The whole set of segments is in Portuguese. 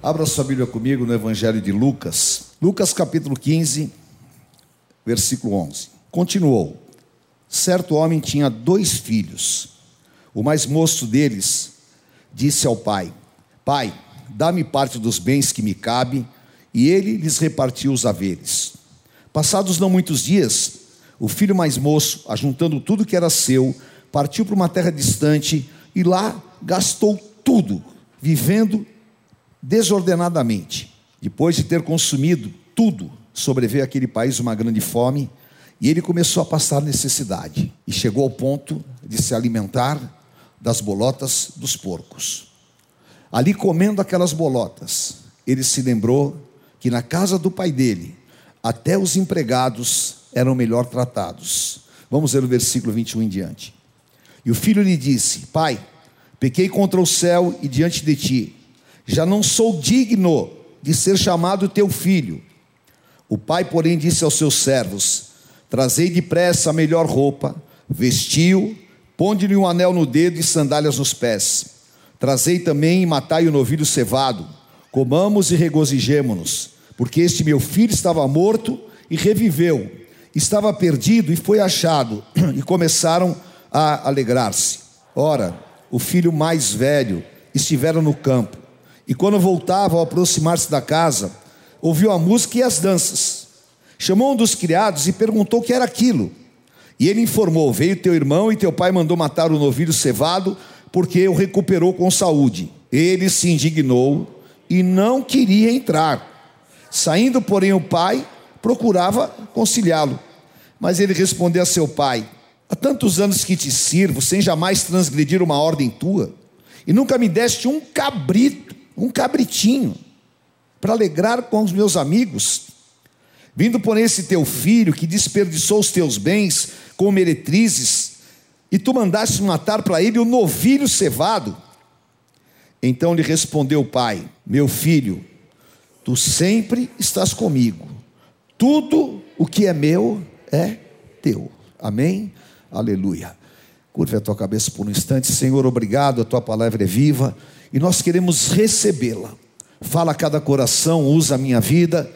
Abra sua Bíblia comigo no Evangelho de Lucas. Lucas capítulo 15, versículo 11. Continuou: Certo homem tinha dois filhos. O mais moço deles disse ao pai: Pai, dá-me parte dos bens que me cabe. E ele lhes repartiu os haveres. Passados não muitos dias, o filho mais moço, ajuntando tudo que era seu, partiu para uma terra distante e lá gastou tudo, vivendo desordenadamente. Depois de ter consumido tudo, sobreveio àquele país uma grande fome e ele começou a passar necessidade e chegou ao ponto de se alimentar das bolotas dos porcos. Ali comendo aquelas bolotas, ele se lembrou que na casa do pai dele, até os empregados eram melhor tratados. Vamos ver o versículo 21 em diante. E o filho lhe disse: Pai, pequei contra o céu e diante de ti, já não sou digno de ser chamado teu filho. O pai, porém, disse aos seus servos: Trazei depressa a melhor roupa, vestiu, ponde-lhe um anel no dedo e sandálias nos pés. Trazei também e matai o novilho cevado, comamos e regozijemo-nos, porque este meu filho estava morto e reviveu, estava perdido e foi achado, e começaram a alegrar-se. Ora, o filho mais velho estivera no campo, e quando voltava ao aproximar-se da casa, ouviu a música e as danças. Chamou um dos criados e perguntou o que era aquilo. E ele informou: Veio teu irmão e teu pai mandou matar o novilho cevado, porque o recuperou com saúde. Ele se indignou e não queria entrar. Saindo, porém, o pai procurava conciliá-lo. Mas ele respondeu a seu pai: Há tantos anos que te sirvo, sem jamais transgredir uma ordem tua, e nunca me deste um cabrito, um cabritinho, para alegrar com os meus amigos. Vindo por esse teu filho que desperdiçou os teus bens com meretrizes, e tu mandaste matar para ele o novilho cevado. Então lhe respondeu o pai: Meu filho, tu sempre estás comigo, tudo o que é meu é teu. Amém? Aleluia. Curve a tua cabeça por um instante. Senhor, obrigado, a tua palavra é viva e nós queremos recebê-la. Fala a cada coração, usa a minha vida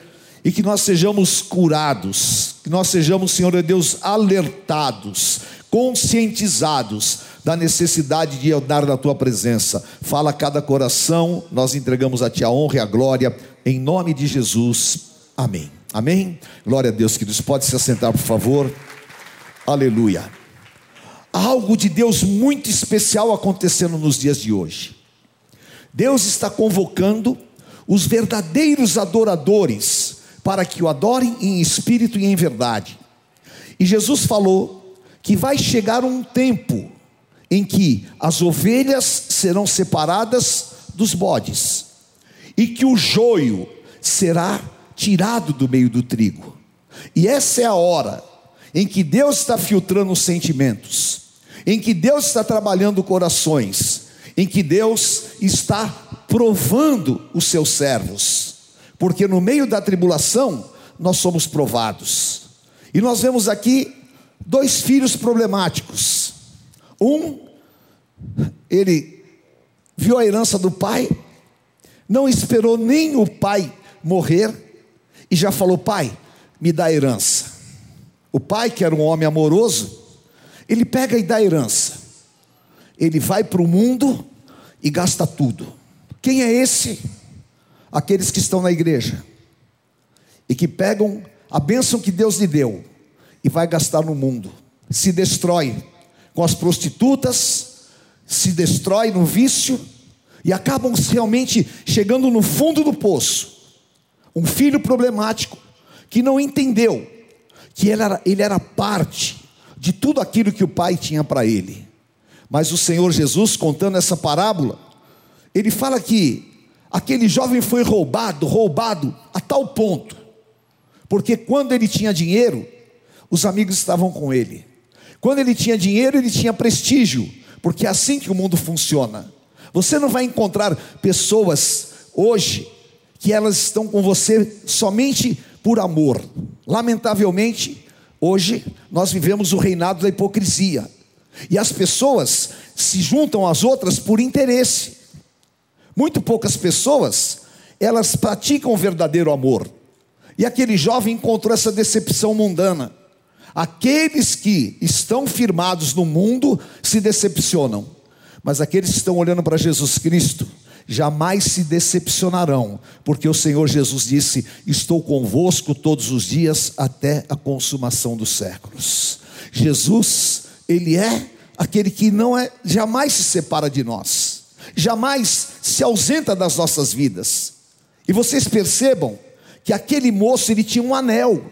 e que nós sejamos curados, que nós sejamos, Senhor Deus, alertados, conscientizados da necessidade de andar na tua presença. Fala a cada coração, nós entregamos a ti a honra e a glória, em nome de Jesus. Amém. Amém. Glória a Deus, queridos. Pode se assentar, por favor. Aleluia. Há algo de Deus muito especial acontecendo nos dias de hoje. Deus está convocando os verdadeiros adoradores para que o adorem em espírito e em verdade. E Jesus falou que vai chegar um tempo em que as ovelhas serão separadas dos bodes e que o joio será tirado do meio do trigo. E essa é a hora em que Deus está filtrando os sentimentos, em que Deus está trabalhando corações, em que Deus está provando os seus servos, porque no meio da tribulação nós somos provados. E nós vemos aqui dois filhos problemáticos. Um, ele viu a herança do pai, não esperou nem o pai morrer e já falou: Pai, me dá a herança. O pai, que era um homem amoroso, ele pega e dá a herança. Ele vai para o mundo e gasta tudo. Quem é esse? Aqueles que estão na igreja e que pegam a bênção que Deus lhe deu e vai gastar no mundo. Se destrói com as prostitutas, se destrói no vício e acabam realmente chegando no fundo do poço. Um filho problemático que não entendeu que ele era, ele era parte de tudo aquilo que o pai tinha para ele. Mas o Senhor Jesus, contando essa parábola, ele fala que aquele jovem foi roubado, roubado a tal ponto, porque quando ele tinha dinheiro, os amigos estavam com ele. Quando ele tinha dinheiro, ele tinha prestígio, porque é assim que o mundo funciona. Você não vai encontrar pessoas hoje que elas estão com você somente por amor. Lamentavelmente, hoje nós vivemos o reinado da hipocrisia. E as pessoas se juntam às outras por interesse. Muito poucas pessoas, elas praticam o verdadeiro amor. E aquele jovem encontrou essa decepção mundana. Aqueles que estão firmados no mundo se decepcionam, mas aqueles que estão olhando para Jesus Cristo jamais se decepcionarão, porque o Senhor Jesus disse: Estou convosco todos os dias até a consumação dos séculos. Jesus, Ele é aquele que não é, jamais se separa de nós, jamais se ausenta das nossas vidas. E vocês percebam que aquele moço ele tinha um anel.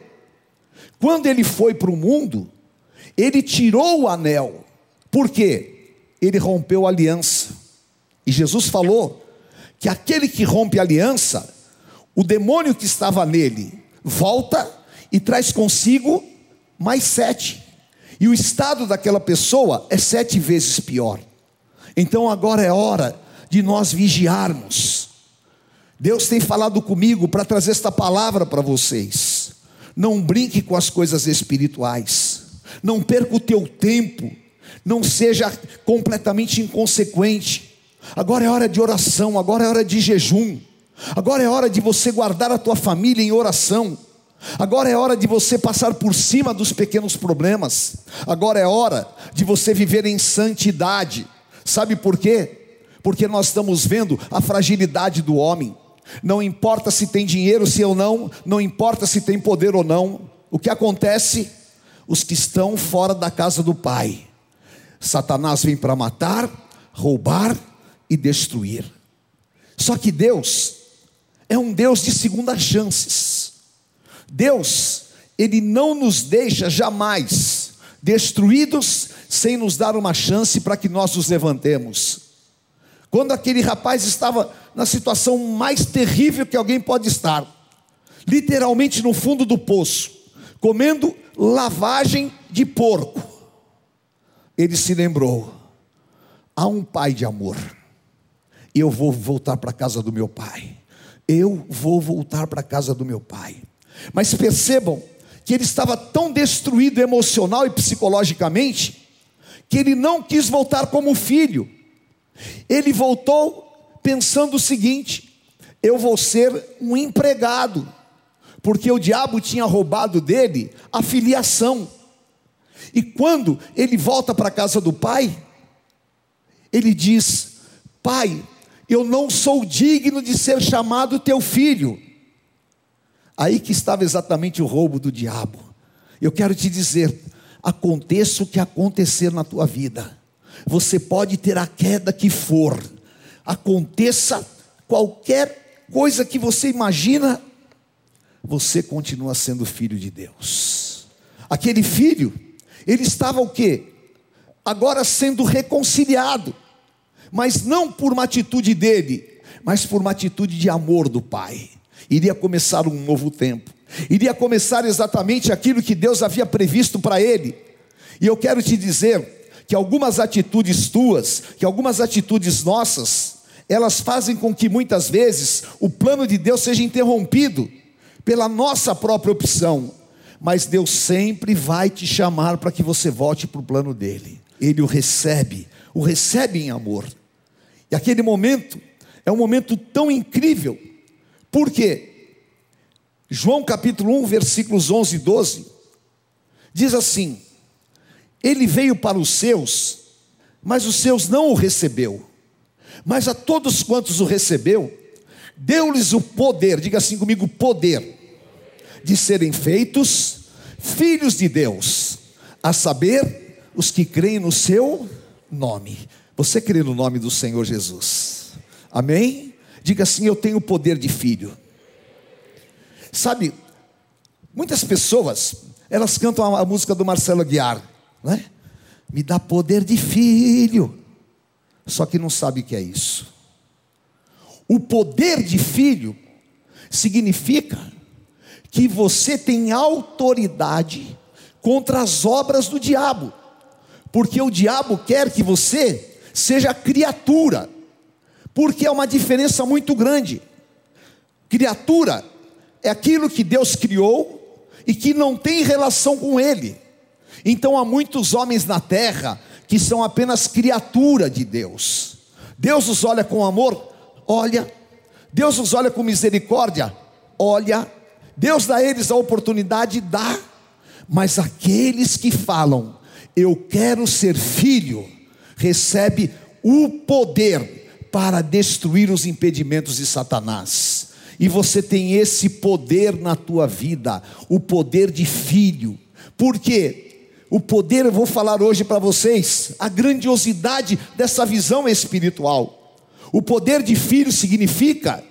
Quando ele foi para o mundo, ele tirou o anel. Por quê? Ele rompeu a aliança. E Jesus falou que aquele que rompe a aliança, o demônio que estava nele volta e traz consigo mais sete. E o estado daquela pessoa é sete vezes pior. Então agora é hora de nós vigiarmos. Deus tem falado comigo para trazer esta palavra para vocês. Não brinque com as coisas espirituais. Não perca o teu tempo. Não seja completamente inconsequente. Agora é hora de oração, agora é hora de jejum. Agora é hora de você guardar a tua família em oração. Agora é hora de você passar por cima dos pequenos problemas. Agora é hora de você viver em santidade. Sabe por quê? Porque nós estamos vendo a fragilidade do homem. Não importa se tem dinheiro, se ou não, não importa se tem poder ou não. O que acontece? Os que estão fora da casa do Pai. Satanás vem para matar, roubar e destruir. Só que Deus é um Deus de segundas chances. Deus, Ele não nos deixa jamais destruídos sem nos dar uma chance para que nós nos levantemos. Quando aquele rapaz estava na situação mais terrível que alguém pode estar, literalmente no fundo do poço, comendo lavagem de porco, ele se lembrou: há um pai de amor, eu vou voltar para a casa do meu pai, eu vou voltar para a casa do meu pai. Mas percebam que ele estava tão destruído emocional e psicologicamente, que ele não quis voltar como filho, ele voltou pensando o seguinte: eu vou ser um empregado, porque o diabo tinha roubado dele a filiação. E quando ele volta para a casa do pai, ele diz: Pai, eu não sou digno de ser chamado teu filho. Aí que estava exatamente o roubo do diabo. Eu quero te dizer: aconteça o que acontecer na tua vida, você pode ter a queda que for, aconteça qualquer coisa que você imagina, você continua sendo filho de Deus. Aquele filho, ele estava o quê? Agora sendo reconciliado, mas não por uma atitude dele, mas por uma atitude de amor do pai. Iria começar um novo tempo. Iria começar exatamente aquilo que Deus havia previsto para ele. E eu quero te dizer, que algumas atitudes tuas, que algumas atitudes nossas, elas fazem com que muitas vezes o plano de Deus seja interrompido pela nossa própria opção. Mas Deus sempre vai te chamar para que você volte para o plano dele. Ele o recebe, o recebe em amor. E aquele momento é um momento tão incrível. Por quê? João capítulo 1, versículos 11 e 12 diz assim: ele veio para os seus, mas os seus não o recebeu. Mas a todos quantos o recebeu, deu-lhes o poder, diga assim comigo: poder, de serem feitos filhos de Deus, a saber, os que creem no seu nome. Você crê no nome do Senhor Jesus? Amém? Diga assim: Eu tenho poder de filho. Sabe, muitas pessoas, elas cantam a música do Marcelo Aguiar né? Me dá poder de filho. Só que não sabe o que é isso. O poder de filho significa que você tem autoridade contra as obras do diabo, porque o diabo quer que você seja criatura, porque é uma diferença muito grande. Criatura é aquilo que Deus criou e que não tem relação com Ele. Então há muitos homens na terra que são apenas criatura de Deus. Deus os olha com amor? Olha. Deus nos olha com misericórdia? Olha. Deus dá a eles a oportunidade, dá. Mas aqueles que falam, eu quero ser filho, recebe o poder para destruir os impedimentos de Satanás. E você tem esse poder na tua vida, o poder de filho. Por quê? O poder, eu vou falar hoje para vocês, a grandiosidade dessa visão espiritual. O poder de filho significa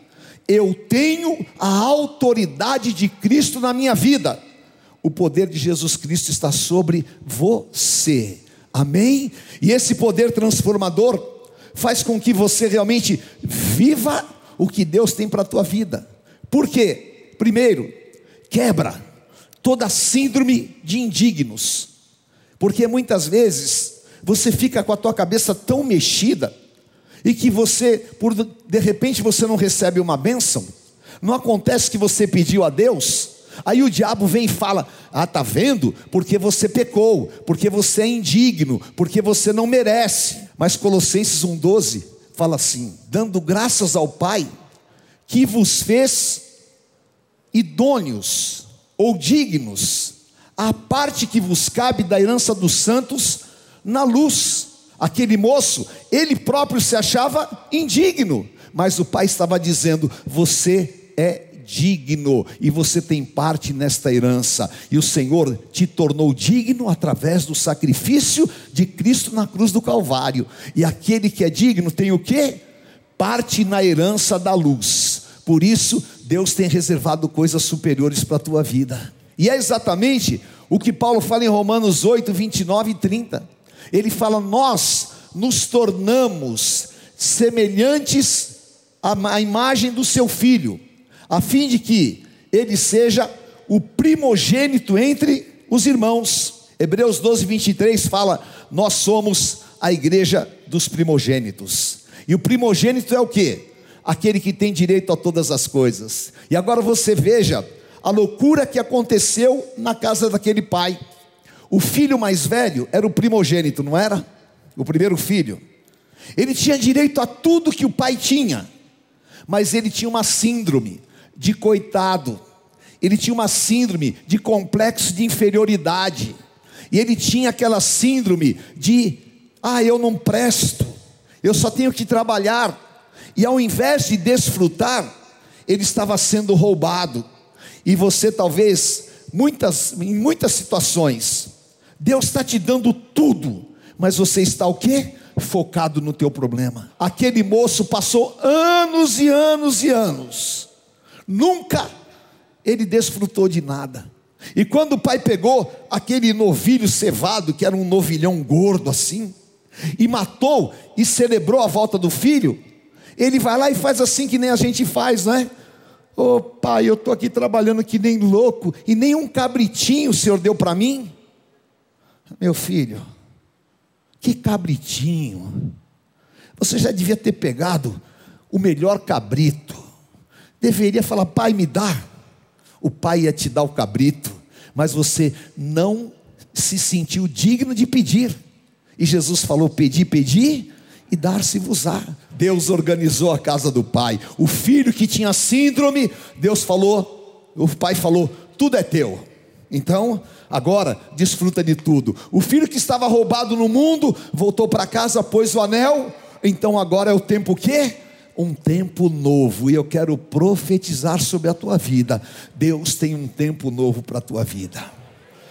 eu tenho a autoridade de Cristo na minha vida. O poder de Jesus Cristo está sobre você. Amém? E esse poder transformador faz com que você realmente viva o que Deus tem para a tua vida. Por quê? Primeiro, quebra toda síndrome de indignos. Porque muitas vezes você fica com a tua cabeça tão mexida e que você, por de repente você não recebe uma bênção, não acontece que você pediu a Deus, aí o diabo vem e fala: "Ah, tá vendo? Porque você pecou, porque você é indigno, porque você não merece". Mas Colossenses 1:12 fala assim: "Dando graças ao Pai que vos fez idôneos ou dignos a parte que vos cabe da herança dos santos na luz. Aquele moço, ele próprio se achava indigno, mas o pai estava dizendo: Você é digno e você tem parte nesta herança, e o Senhor te tornou digno através do sacrifício de Cristo na cruz do Calvário. E aquele que é digno tem o que? Parte na herança da luz. Por isso, Deus tem reservado coisas superiores para a tua vida. E é exatamente o que Paulo fala em Romanos 8, 29 e 30. Ele fala: Nós nos tornamos semelhantes à imagem do seu filho, a fim de que ele seja o primogênito entre os irmãos. Hebreus 12, 23 fala: Nós somos a igreja dos primogênitos. E o primogênito é o que? aquele que tem direito a todas as coisas. E agora você veja a loucura que aconteceu na casa daquele pai. O filho mais velho era o primogênito, não era? O primeiro filho. Ele tinha direito a tudo que o pai tinha, mas ele tinha uma síndrome de coitado, ele tinha uma síndrome de complexo de inferioridade, e ele tinha aquela síndrome de, ah, eu não presto, eu só tenho que trabalhar, e ao invés de desfrutar, ele estava sendo roubado. E você talvez, muitas, em muitas situações, Deus está te dando tudo, mas você está o quê? Focado no teu problema. Aquele moço passou anos e anos e anos, nunca ele desfrutou de nada. E quando o pai pegou aquele novilho cevado, que era um novilhão gordo assim, e matou e celebrou a volta do filho, ele vai lá e faz assim que nem a gente faz, não é? Ô oh, pai, eu estou aqui trabalhando que nem louco, e nem um cabritinho o Senhor deu para mim. Meu filho, que cabritinho. Você já devia ter pegado o melhor cabrito. Deveria falar, pai, me dá. O pai ia te dar o cabrito, mas você não se sentiu digno de pedir. E Jesus falou: pedi, pedi, e dar-se-vos-á. Deus organizou a casa do pai. O filho que tinha síndrome, Deus falou, o pai falou: tudo é teu. Então, agora desfruta de tudo. O filho que estava roubado no mundo voltou para casa, pôs o anel. Então agora é o tempo que? Um tempo novo. E eu quero profetizar sobre a tua vida. Deus tem um tempo novo para a tua vida.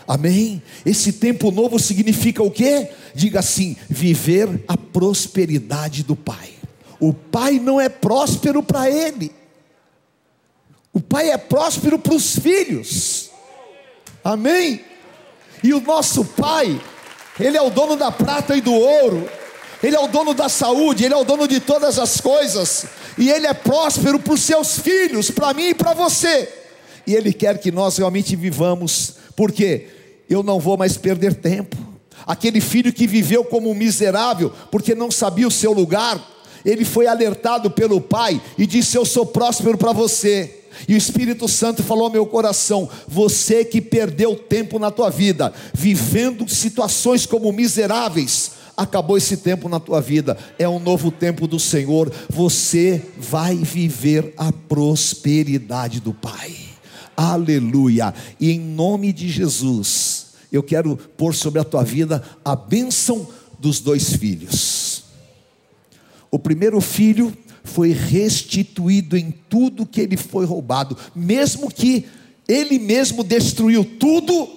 Amém? Esse tempo novo significa o quê? Diga assim: viver a prosperidade do Pai. O Pai não é próspero para ele, o Pai é próspero para os filhos. Amém? E o nosso Pai, Ele é o dono da prata e do ouro, Ele é o dono da saúde, Ele é o dono de todas as coisas, e Ele é próspero para os seus filhos, para mim e para você. E Ele quer que nós realmente vivamos, porque eu não vou mais perder tempo. Aquele filho que viveu como um miserável, porque não sabia o seu lugar, ele foi alertado pelo pai e disse: Eu sou próspero para você. E o Espírito Santo falou ao meu coração: Você que perdeu tempo na tua vida, vivendo situações como miseráveis, acabou esse tempo na tua vida, é um novo tempo do Senhor. Você vai viver a prosperidade do Pai. Aleluia. E em nome de Jesus, eu quero pôr sobre a tua vida a bênção dos dois filhos. O primeiro filho foi restituído em tudo que ele foi roubado, mesmo que ele mesmo destruiu tudo,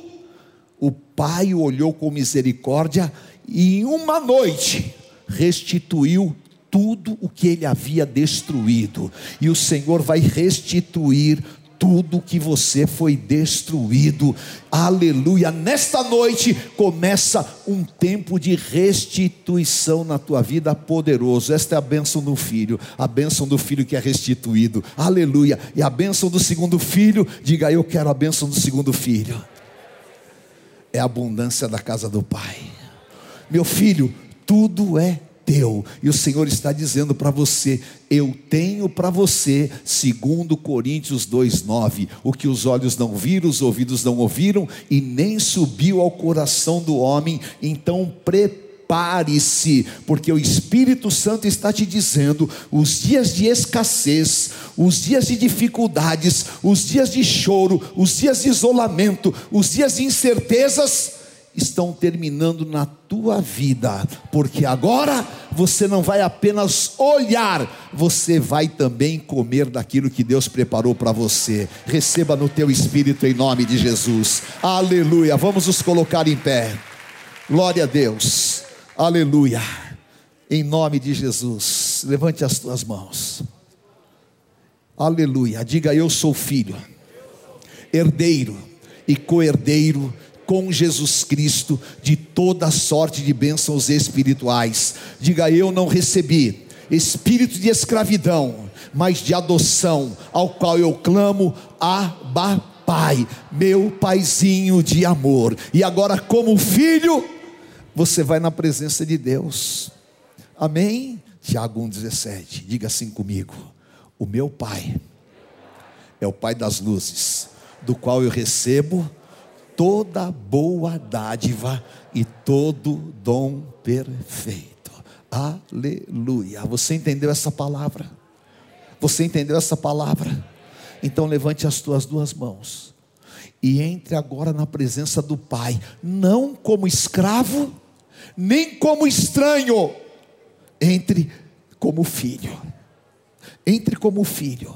o pai olhou com misericórdia e em uma noite restituiu tudo o que ele havia destruído, e o Senhor vai restituir tudo que você foi destruído. Aleluia. Nesta noite começa um tempo de restituição na tua vida poderoso. Esta é a bênção do filho, a bênção do filho que é restituído. Aleluia. E a bênção do segundo filho, diga eu quero a bênção do segundo filho. É a abundância da casa do Pai. Meu filho, tudo é teu. E o Senhor está dizendo para você: Eu tenho para você, segundo Coríntios 2:9, o que os olhos não viram, os ouvidos não ouviram e nem subiu ao coração do homem. Então prepare-se, porque o Espírito Santo está te dizendo: os dias de escassez, os dias de dificuldades, os dias de choro, os dias de isolamento, os dias de incertezas estão terminando na tua vida, porque agora você não vai apenas olhar, você vai também comer daquilo que Deus preparou para você. Receba no teu espírito em nome de Jesus. Aleluia. Vamos nos colocar em pé. Glória a Deus. Aleluia. Em nome de Jesus. Levante as tuas mãos. Aleluia. Diga eu sou filho, herdeiro e co-herdeiro com Jesus Cristo de toda sorte de bênçãos espirituais. Diga eu não recebi espírito de escravidão, mas de adoção, ao qual eu clamo, Abba Pai, meu paizinho de amor. E agora, como filho, você vai na presença de Deus. Amém? Tiago 1,17, diga assim comigo: O meu Pai é o Pai das luzes, do qual eu recebo toda boa dádiva e todo dom perfeito. Aleluia. Você entendeu essa palavra? Você entendeu essa palavra? Então levante as tuas duas mãos e entre agora na presença do Pai, não como escravo, nem como estranho, entre como filho. Entre como filho,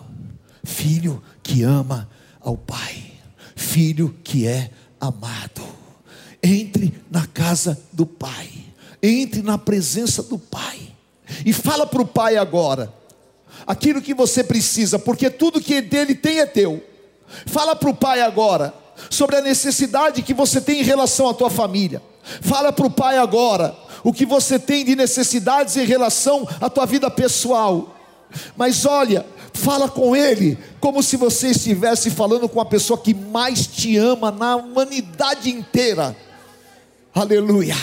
filho que ama ao Pai, filho que é amado. Entre na casa do Pai, entre na presença do Pai, e fala para o Pai agora, aquilo que você precisa, porque tudo que dele tem é teu. Fala para o Pai agora, sobre a necessidade que você tem em relação à tua família. Fala para o Pai agora, o que você tem de necessidades em relação à tua vida pessoal. Mas olha, Fala com ele como se você estivesse falando com a pessoa que mais te ama na humanidade inteira. Aleluia.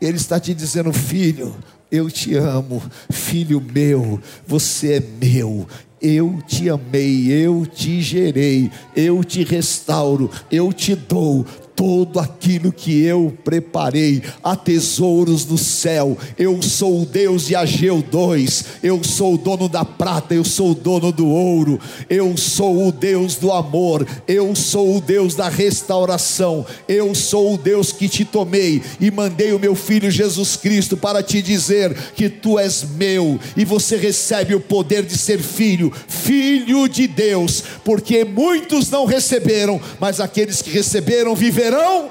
Ele está te dizendo, filho, eu te amo, filho meu, você é meu, eu te amei, eu te gerei, eu te restauro, eu te dou todo aquilo que eu preparei, há tesouros no céu. Eu sou o Deus de Ageu 2, eu sou o dono da prata, eu sou o dono do ouro, eu sou o Deus do amor, eu sou o Deus da restauração, eu sou o Deus que te tomei e mandei o meu filho Jesus Cristo para te dizer que tu és meu e você recebe o poder de ser filho, filho de Deus, porque muitos não receberam, mas aqueles que receberam viverão terão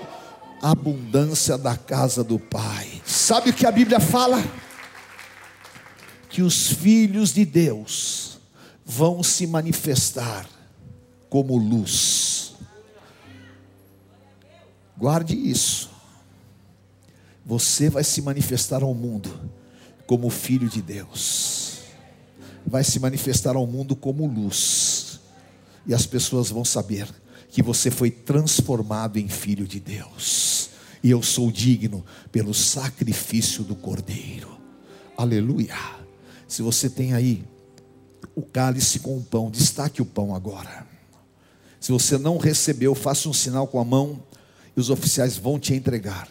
abundância da casa do Pai. Sabe o que a Bíblia fala? Que os filhos de Deus vão se manifestar como luz. Guarde isso. Você vai se manifestar ao mundo como filho de Deus. Vai se manifestar ao mundo como luz. E as pessoas vão saber que você foi transformado em filho de Deus, e eu sou digno pelo sacrifício do Cordeiro. Aleluia. Se você tem aí o cálice com o pão, destaque o pão agora. Se você não recebeu, faça um sinal com a mão e os oficiais vão te entregar.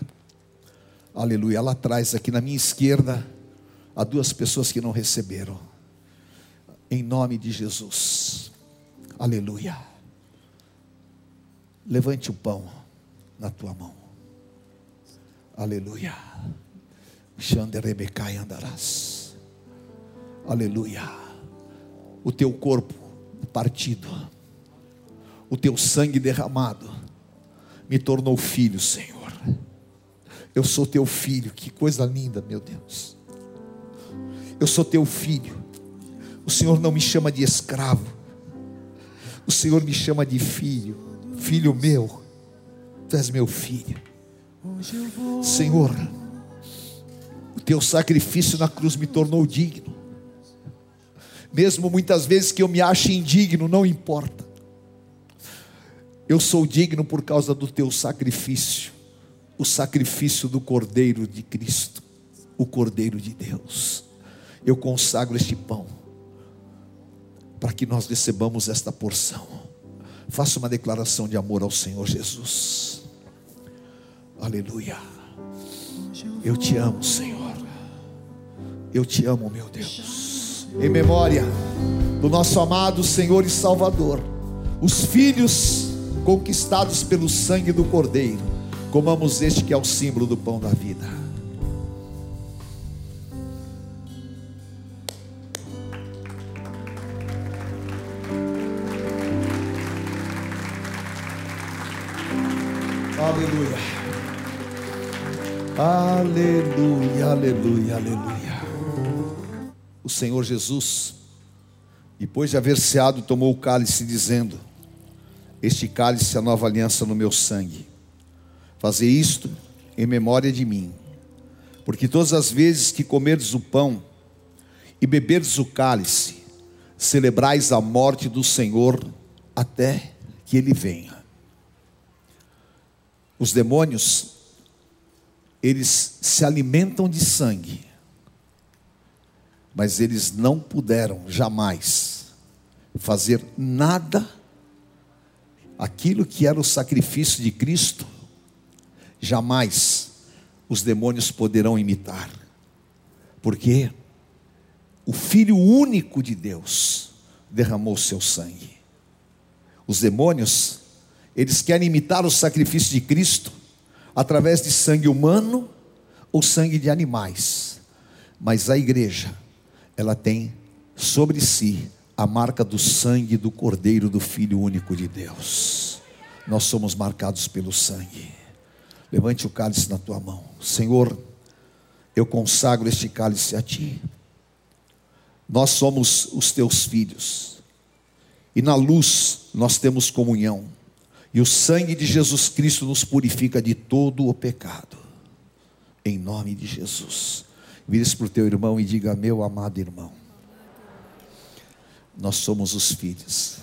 Aleluia. Lá atrás, aqui na minha esquerda, há duas pessoas que não receberam. Em nome de Jesus. Aleluia. Levante o pão na tua mão. Aleluia. Xanderebecai andarás. Aleluia. O teu corpo partido, o teu sangue derramado, me tornou filho, Senhor. Eu sou teu filho, que coisa linda, meu Deus. Eu sou teu filho. Senhor não me chama de escravo, o Senhor me chama de filho, filho meu. Tu és meu filho. Senhor, o teu sacrifício na cruz me tornou digno. Mesmo muitas vezes que eu me ache indigno, não importa. Eu sou digno por causa do teu sacrifício, o sacrifício do Cordeiro de Cristo, o Cordeiro de Deus. Eu consagro este pão para que nós recebamos esta porção. Faça uma declaração de amor ao Senhor Jesus. Aleluia. Eu te amo, Senhor. Eu te amo, meu Deus. Em memória do nosso amado Senhor e Salvador, os filhos conquistados pelo sangue do Cordeiro, comamos este que é o símbolo do pão da vida. Aleluia. Aleluia, aleluia, aleluia. O Senhor Jesus, depois de haver ceado, tomou o cálice, dizendo: Este cálice é a nova aliança no meu sangue. Fazer isto em memória de mim, porque todas as vezes que comerdes o pão e beberdes o cálice, celebrais a morte do Senhor até que ele venha. Os demônios, eles se alimentam de sangue, mas eles não puderam jamais fazer nada, aquilo que era o sacrifício de Cristo, jamais os demônios poderão imitar, porque o Filho único de Deus derramou seu sangue. Os demônios eles querem imitar o sacrifício de Cristo através de sangue humano ou sangue de animais. Mas a igreja, ela tem sobre si a marca do sangue do Cordeiro do Filho único de Deus. Nós somos marcados pelo sangue. Levante o cálice na tua mão. Senhor, eu consagro este cálice a ti. Nós somos os teus filhos. E na luz nós temos comunhão. E o sangue de Jesus Cristo nos purifica de todo o pecado. Em nome de Jesus. Vire-se para o teu irmão e diga: Meu amado irmão, nós somos os filhos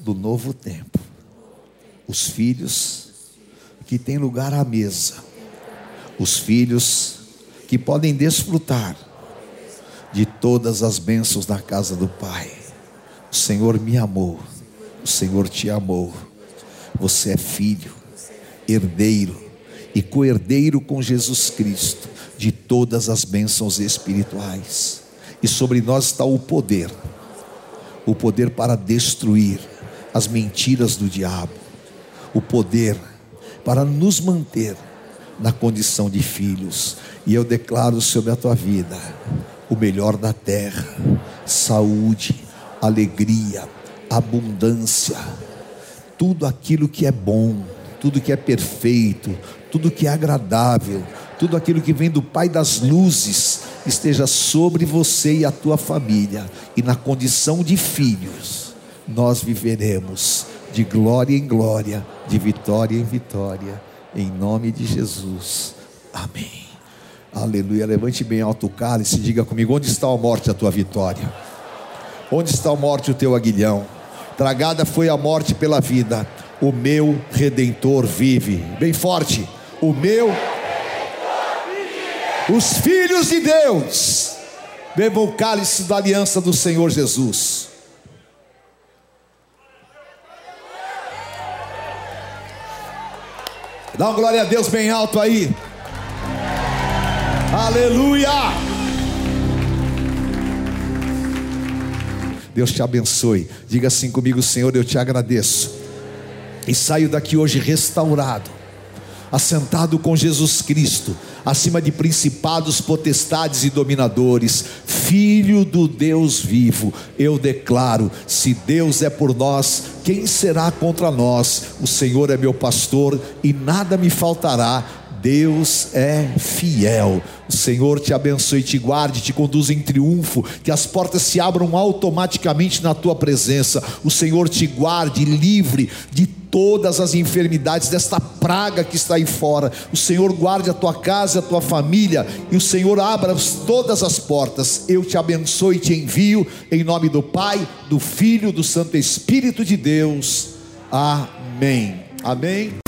do novo tempo. Os filhos que têm lugar à mesa. Os filhos que podem desfrutar de todas as bênçãos na casa do Pai. O Senhor me amou. O Senhor te amou você é filho, herdeiro e co-herdeiro com Jesus Cristo de todas as bênçãos espirituais. E sobre nós está o poder o poder para destruir as mentiras do diabo, o poder para nos manter na condição de filhos. E eu declaro sobre a tua vida o melhor da terra: saúde, alegria, abundância tudo aquilo que é bom, tudo que é perfeito, tudo que é agradável, tudo aquilo que vem do Pai das luzes, esteja sobre você e a tua família, e na condição de filhos, nós viveremos de glória em glória, de vitória em vitória, em nome de Jesus. Amém. Aleluia. Levante bem alto o cálice e diga comigo: onde está a morte, a tua vitória? Onde está a morte, o teu aguilhão? Tragada foi a morte pela vida. O meu redentor vive. Bem forte. O meu Os filhos de Deus bebam o cálice da aliança do Senhor Jesus. Dá uma glória a Deus bem alto aí. Aleluia! Deus te abençoe. Diga assim comigo, Senhor, eu te agradeço. E saio daqui hoje restaurado, assentado com Jesus Cristo, acima de principados, potestades e dominadores, filho do Deus vivo. Eu declaro: se Deus é por nós, quem será contra nós? O Senhor é meu pastor e nada me faltará Deus é fiel. O Senhor te abençoe, te guarde, te conduza em triunfo, que as portas se abram automaticamente na tua presença. O Senhor te guarde livre de todas as enfermidades desta praga que está aí fora. O Senhor guarde a tua casa, a tua família, e o Senhor abra todas as portas. Eu te abençoe e te envio em nome do Pai, do Filho, do Santo Espírito de Deus. Amém. Amém.